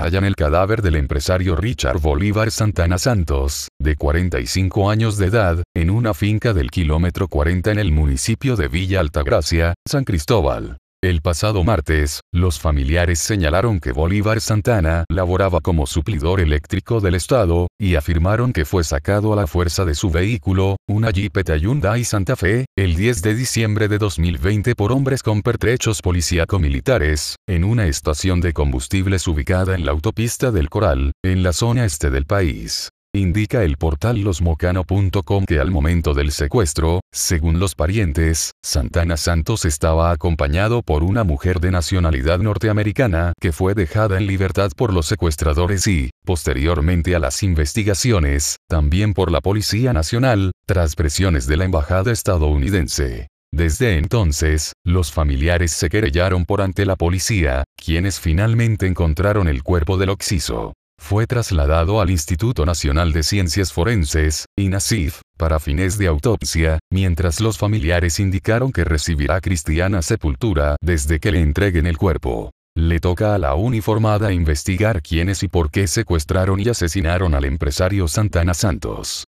hallan el cadáver del empresario Richard Bolívar Santana Santos, de 45 años de edad, en una finca del kilómetro 40 en el municipio de Villa Altagracia, San Cristóbal. El pasado martes, los familiares señalaron que Bolívar Santana laboraba como suplidor eléctrico del Estado, y afirmaron que fue sacado a la fuerza de su vehículo, una Jeepeta Hyundai Santa Fe, el 10 de diciembre de 2020 por hombres con pertrechos policíaco-militares, en una estación de combustibles ubicada en la autopista del Coral, en la zona este del país. Indica el portal losmocano.com que al momento del secuestro, según los parientes, Santana Santos estaba acompañado por una mujer de nacionalidad norteamericana que fue dejada en libertad por los secuestradores y, posteriormente a las investigaciones, también por la Policía Nacional, tras presiones de la Embajada estadounidense. Desde entonces, los familiares se querellaron por ante la policía, quienes finalmente encontraron el cuerpo del occiso fue trasladado al Instituto Nacional de Ciencias Forenses, INASIF, para fines de autopsia, mientras los familiares indicaron que recibirá cristiana sepultura desde que le entreguen el cuerpo. Le toca a la uniformada investigar quiénes y por qué secuestraron y asesinaron al empresario Santana Santos.